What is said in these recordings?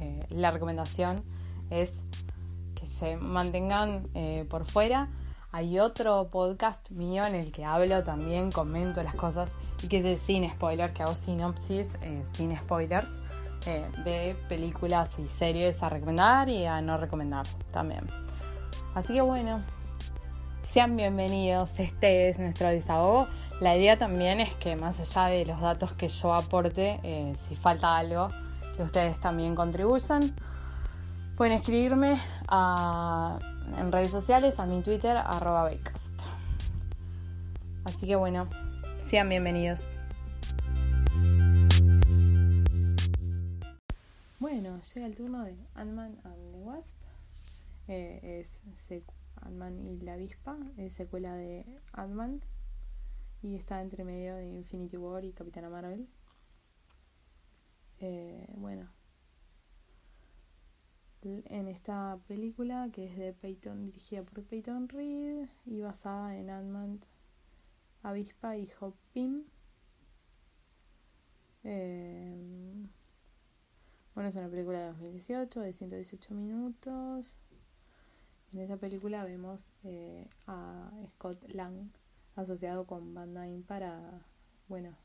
eh, la recomendación es que se mantengan eh, por fuera. Hay otro podcast mío en el que hablo también, comento las cosas y que es de sin spoilers, que hago sinopsis eh, sin spoilers de películas y series a recomendar y a no recomendar también. Así que bueno, sean bienvenidos, este es nuestro desahogo. La idea también es que más allá de los datos que yo aporte, si falta algo, que ustedes también contribuyan, pueden escribirme en redes sociales, a mi Twitter, arroba Becast. Así que bueno, sean bienvenidos. Bueno, llega el turno de Ant-Man and the Wasp. Eh, es Ant-Man y la avispa, es secuela de Ant-Man y está entre medio de Infinity War y Capitana Marvel. Eh, bueno, en esta película que es de Peyton, dirigida por Peyton Reed y basada en Ant-Man, Avispa y Hop Pym. Eh, bueno, es una película de 2018 de 118 minutos. En esta película vemos eh, a Scott Lang asociado con Van Dyne para, bueno,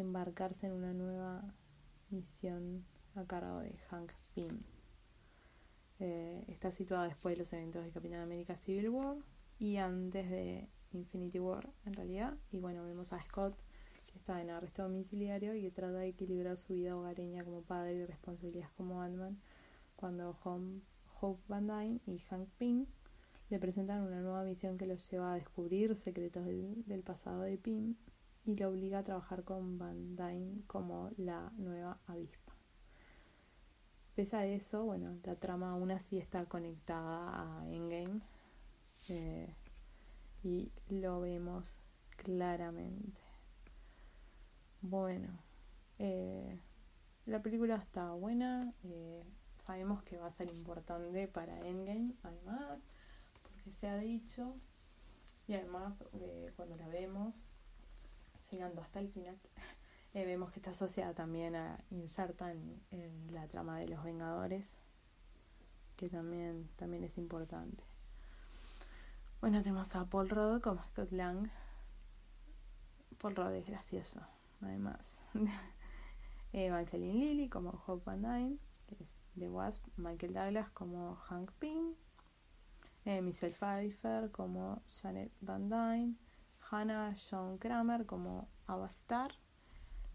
embarcarse en una nueva misión a cargo de Hank Pym. Eh, está situada después de los eventos de Capitán América Civil War y antes de Infinity War, en realidad. Y bueno, vemos a Scott que está en arresto domiciliario y que trata de equilibrar su vida hogareña como padre y responsabilidades como Ant-Man cuando Hom- Hope Van Dyne y Hank Pym le presentan una nueva misión que los lleva a descubrir secretos del pasado de Pym y lo obliga a trabajar con Van Dyne como la nueva avispa. Pese a eso, bueno, la trama aún así está conectada a Endgame eh, y lo vemos claramente. Bueno, eh, la película está buena, eh, sabemos que va a ser importante para Endgame, además, porque se ha dicho, y además cuando la vemos, llegando hasta el final, eh, vemos que está asociada también a inserta en, la trama de los Vengadores, que también, también es importante. Bueno, tenemos a Paul Rudd como Scott Lang. Paul Rudd es gracioso, además. eh, Evangeline Lilly como Hope Van Dyne, que es The Wasp. Michael Douglas como Hank Pym. Eh, Michelle Pfeiffer como Janet Van Dyne. Hannah John Kramer como Avastar.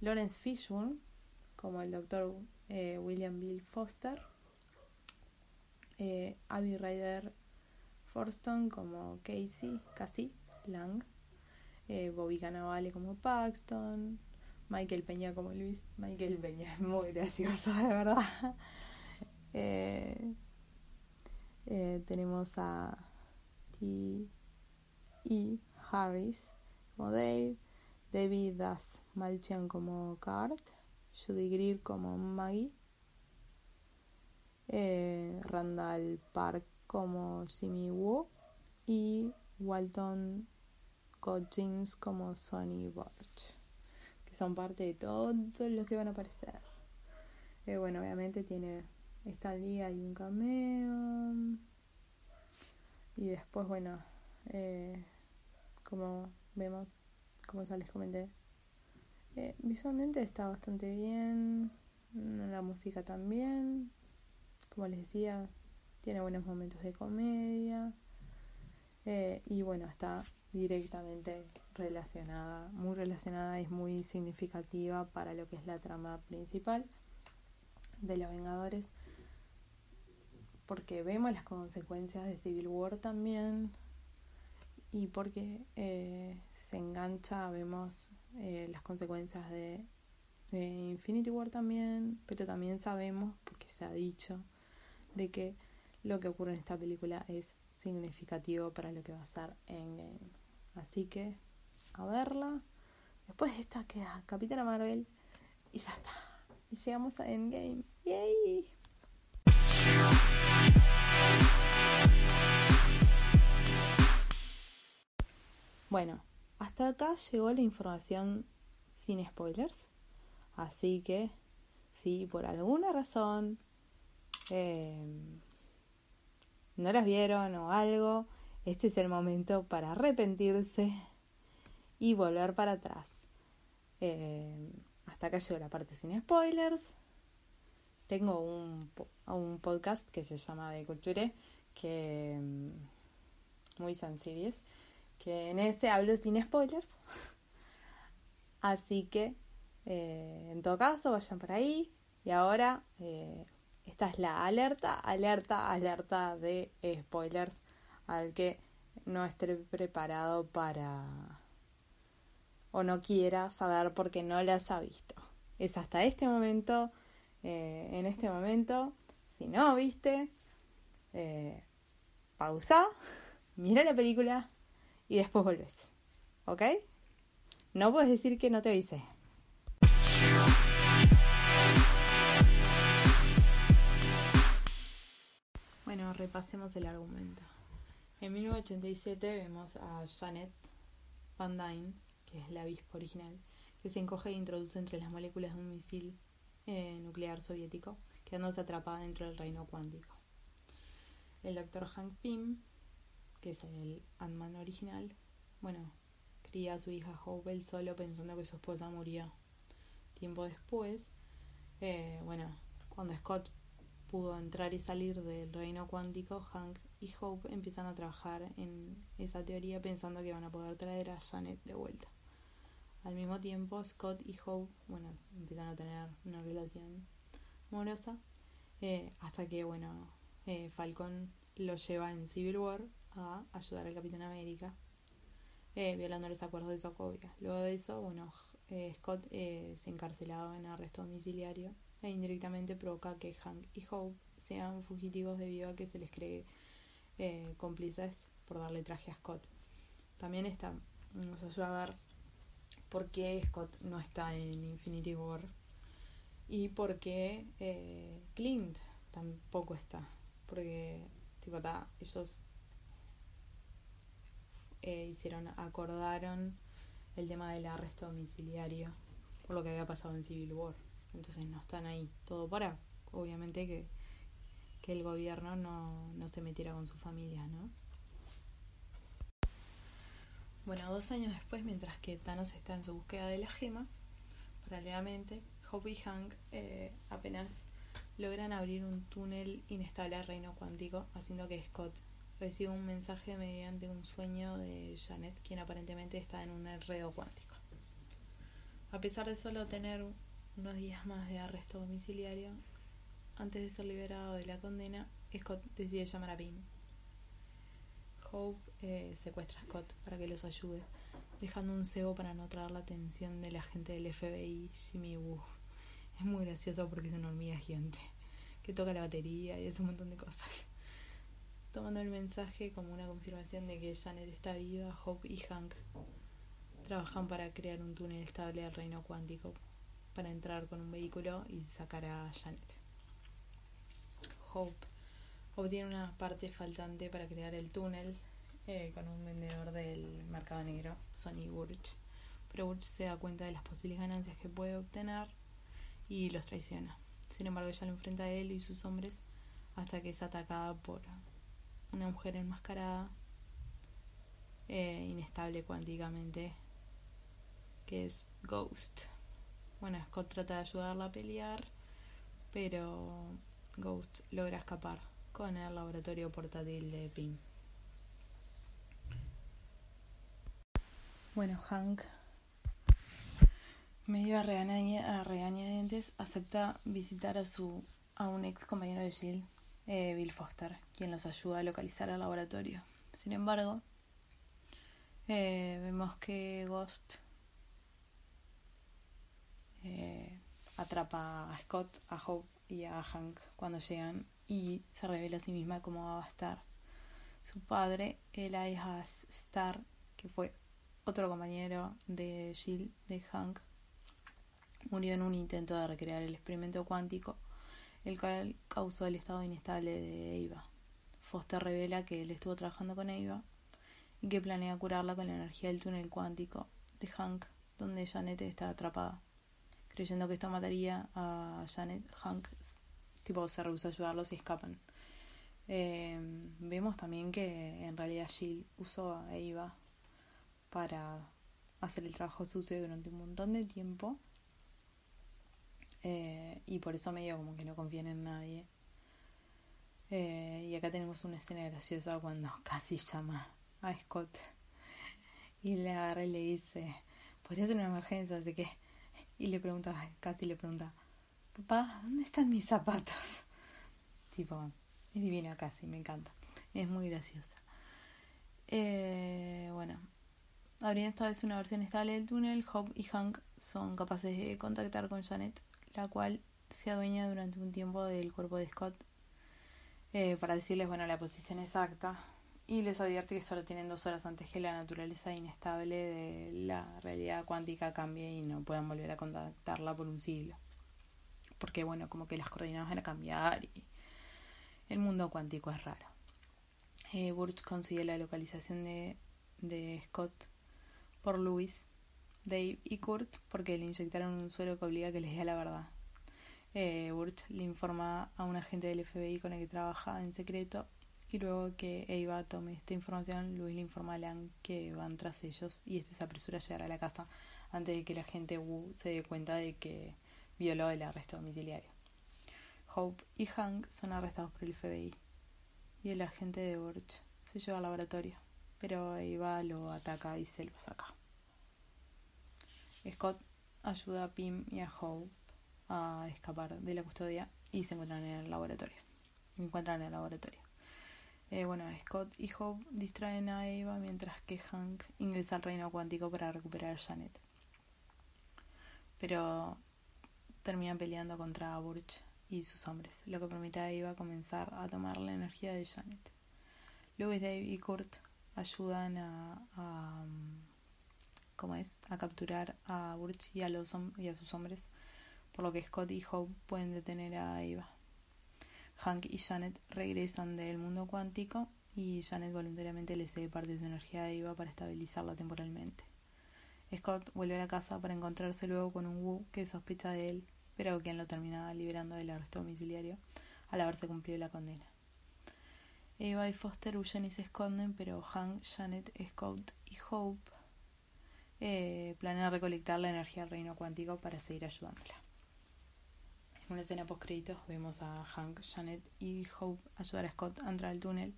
Lawrence Fishburne como el doctor eh, William Bill Foster. Eh, Abby Ryder Forston como Casey, Cassie Lang. Eh, Bobby Cannavale como Paxton. Michael Peña como Luis. Michael Peña es muy gracioso, de verdad. Tenemos a T. E. Harris como Dave. David Das Malchian como Cart. Judy Greer como Maggie. Eh, Randall Park como Jimmy Woo. Y Walton Cochins como Sonny Borch. Que son parte de todos los que van a aparecer. Eh, bueno, obviamente tiene Stan Lee hay un cameo. Y después, bueno, eh, como vemos, como ya les comenté, Eh, visualmente está bastante bien, la música también, como les decía, tiene buenos momentos de comedia eh, y bueno, está directamente relacionada, muy relacionada y muy significativa para lo que es la trama principal de los Vengadores, porque vemos las consecuencias de Civil War también y porque eh, se engancha, vemos eh, las consecuencias de, Infinity War también, pero también sabemos, porque se ha dicho, de que lo que ocurre en esta película es significativo para lo que va a ser Endgame. Así que, a verla. Después esta queda Capitana Marvel y ya está. Y llegamos a Endgame. ¡Yay! Bueno, hasta acá llegó la información sin spoilers. Así que, si por alguna razón eh, no las vieron o algo, este es el momento para arrepentirse y volver para atrás. Eh, hasta acá llegó la parte sin spoilers. Tengo un, podcast que se llama De Culture, que mm, muy sencillo que en ese hablo sin spoilers. Así que, eh, en todo caso, vayan por ahí. Y ahora, eh, esta es la alerta, alerta, alerta de spoilers al que no esté preparado para o no quiera saber porque no las ha visto. Es hasta este momento, eh, en este momento, si no viste, pausa, mira la película, y después volvés. ¿Ok? No puedes decir que no te avisé. Bueno, repasemos el argumento. En 1987 vemos a Janet Van Dyne, que es la avispa original, que se encoge e introduce entre las moléculas de un misil eh, nuclear soviético, quedándose atrapada dentro del reino cuántico. El doctor Hank Pym que es el Ant-Man original, bueno, cría a su hija Hope solo pensando que su esposa murió. Tiempo después, eh, bueno, cuando Scott pudo entrar y salir del reino cuántico, Hank y Hope empiezan a trabajar en esa teoría pensando que van a poder traer a Janet de vuelta. Al mismo tiempo, Scott y Hope, bueno, empiezan a tener una relación amorosa, eh, hasta que, bueno, eh, Falcon lo lleva en Civil War a ayudar al Capitán América, eh, violando los acuerdos de Sokovia. Luego de eso, bueno, eh, Scott eh, se encarcelado en arresto domiciliario e indirectamente provoca que Hank y Hope sean fugitivos debido a que se les cree cómplices por darle traje a Scott. También está, nos ayuda a ver por qué Scott no está en Infinity War y por qué Clint tampoco está. Porque, tipo, está, ellos eh, hicieron, acordaron el tema del arresto domiciliario por lo que había pasado en Civil War. Entonces no están ahí. Todo para, obviamente, que, que el gobierno no, no se metiera con su familia, ¿no? Bueno, dos años después, mientras que Thanos está en su búsqueda de las gemas, paralelamente, Hope y Hank eh, apenas logran abrir un túnel inestable al reino cuántico, haciendo que Scott recibe un mensaje mediante un sueño de Janet, quien aparentemente está en un enredo cuántico. A pesar de solo tener unos días más de arresto domiciliario, antes de ser liberado de la condena, Scott decide llamar a Pim. Hope eh, secuestra a Scott para que los ayude, dejando un cebo para no traer la atención del agente del FBI, Jimmy Woo. Es muy gracioso porque es una hormiga gigante que toca la batería y hace un montón de cosas tomando el mensaje como una confirmación de que Janet está viva, Hope y Hank trabajan para crear un túnel estable al reino cuántico para entrar con un vehículo y sacar a Janet. Hope obtiene una parte faltante para crear el túnel eh, con un vendedor del mercado negro, Sonny Burch. Pero Burch se da cuenta de las posibles ganancias que puede obtener y los traiciona. Sin embargo, ella lo enfrenta a él y sus hombres hasta que es atacada por una mujer enmascarada, eh, inestable cuánticamente, que es Ghost. bueno, Scott trata de ayudarla a pelear, pero Ghost logra escapar con el laboratorio portátil de Pim. Bueno, Hank, medio a regañadientes, acepta visitar a su a un ex compañero de Jill, eh, Bill Foster, quien los ayuda a localizar el laboratorio. Sin embargo, eh, vemos que Ghost eh, atrapa a Scott, a Hope y a Hank cuando llegan y se revela a sí misma cómo va a estar. Su padre, Elias Star, que fue otro compañero de Jill, de Hank, murió en un intento de recrear el experimento cuántico, el cual causó el estado inestable de Eva. Foster revela que él estuvo trabajando con Eva y que planea curarla con la energía del túnel cuántico de Hank, donde Janet está atrapada. Creyendo que esto mataría a Janet, Hank tipo se rehúsa a ayudarlos y escapan. Eh, vemos también que en realidad Jill usó a Eva para hacer el trabajo sucio durante un montón de tiempo. Eh, y por eso medio como que no confían en nadie. Eh, y acá tenemos una escena graciosa cuando casi llama a Scott y le agarra y le dice, podría ser una emergencia, así que... Y le pregunta, casi le pregunta, papá, ¿dónde están mis zapatos? Tipo, es divina casi, me encanta. Es muy graciosa. Eh, bueno, abriendo esta vez una versión estable del túnel, Hope y Hank son capaces de contactar con Janet, la cual se adueña durante un tiempo del cuerpo de Scott eh, para decirles bueno la posición exacta y les advierte que solo tienen dos horas antes que la naturaleza inestable de la realidad cuántica cambie y no puedan volver a contactarla por un siglo. Porque bueno, como que las coordenadas van a cambiar y el mundo cuántico es raro. Eh, Burch consigue la localización de, de Scott por Louis, Dave y Kurt porque le inyectaron un suero que obliga a que les diga la verdad. Eh, Burch le informa a un agente del FBI con el que trabaja en secreto y luego que Eva tome esta información, Luis le informa a Lang que van tras ellos y este se apresura a llegar a la casa antes de que la agente Wu se dé cuenta de que violó el arresto domiciliario. Hope y Hank son arrestados por el FBI y el agente de Burch se lleva al laboratorio, pero Eva lo ataca y se lo saca. Scott ayuda a Pim y a Hope a escapar de la custodia y se encuentran en el laboratorio. Encuentran en el laboratorio. Eh, bueno, Scott y Hope distraen a Eva mientras que Hank ingresa al reino cuántico para recuperar a Janet. Pero terminan peleando contra Burch y sus hombres, lo que permite a Eva comenzar a tomar la energía de Janet. Louis, Dave y Kurt ayudan a, a ¿cómo es? a capturar a Burch y a, y a sus hombres, por lo que Scott y Hope pueden detener a Eva. Hank y Janet regresan del mundo cuántico y Janet voluntariamente le cede parte de su energía a Eva para estabilizarla temporalmente. Scott vuelve a la casa para encontrarse luego con un Wu que sospecha de él, pero quien lo termina liberando del arresto domiciliario al haberse cumplido la condena. Eva y Foster huyen y se esconden, pero Hank, Janet, Scott y Hope eh, planean recolectar la energía del reino cuántico para seguir ayudándola. En una escena post créditos vemos a Hank, Janet y Hope ayudar a Scott a entrar al túnel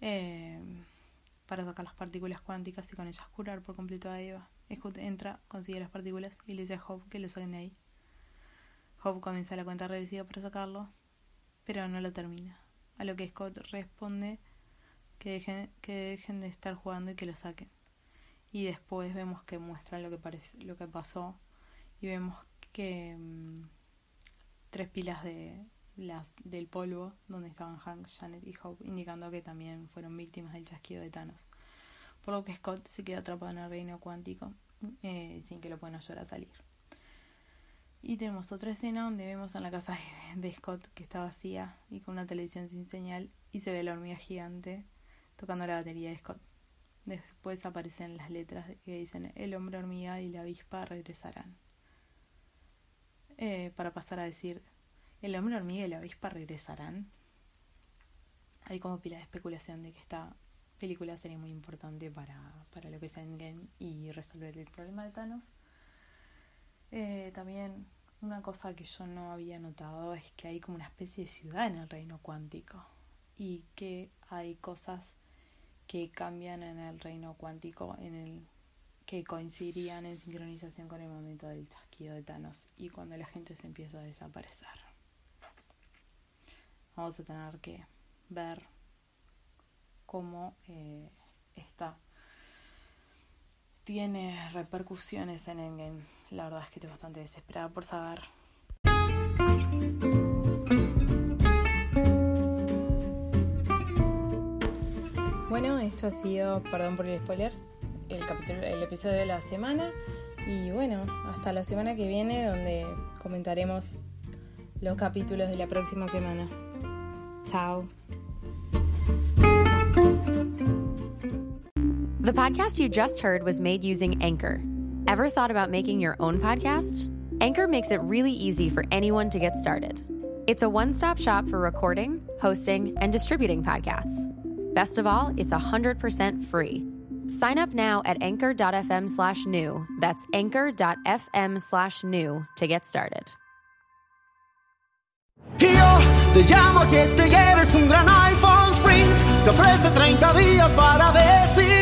eh, para sacar las partículas cuánticas y con ellas curar por completo a Eva. Scott entra, consigue las partículas y le dice a Hope que lo saquen de ahí. Hope comienza la cuenta regresiva para sacarlo, pero no lo termina. A lo que Scott responde que dejen, que dejen de estar jugando y que lo saquen. Y después vemos que muestran lo que, parece, lo que pasó y vemos que... Mm, tres pilas de las del polvo donde estaban Hank, Janet y Hope, indicando que también fueron víctimas del chasquido de Thanos. Por lo que Scott se queda atrapado en el reino cuántico eh, sin que lo puedan ayudar a salir. Y tenemos otra escena donde vemos en la casa de Scott que está vacía y con una televisión sin señal y se ve la hormiga gigante tocando la batería de Scott. Después aparecen las letras que dicen el hombre hormiga y la avispa regresarán. Eh, para pasar a decir, ¿el hombre hormiga y la avispa regresarán? Hay como pila de especulación de que esta película sería muy importante para, para lo que es Endgame y resolver el problema de Thanos. Eh, también una cosa que yo no había notado es que hay como una especie de ciudad en el reino cuántico y que hay cosas que cambian en el reino cuántico en el que coincidirían en sincronización con el momento del chasquido de Thanos y cuando la gente se empieza a desaparecer. Vamos a tener que ver cómo eh, está tiene repercusiones en Endgame. La verdad es que estoy bastante desesperada por saber. Esto ha sido, perdón por el spoiler, el, capítulo, el episodio de la semana. Y bueno, hasta la semana que viene donde comentaremos los capítulos de la próxima semana. Chao. The podcast you just heard was made using Anchor. Ever thought about making your own podcast? Anchor makes it really easy for anyone to get started. It's a one stop shop for recording, hosting, and distributing podcasts. Best of all, it's 100% free. Sign up now at anchor.fm slash new. That's anchor.fm slash new to get started. Yo te llamo que te lleves un gran iPhone Sprint. Te ofrece 30 días para decidir.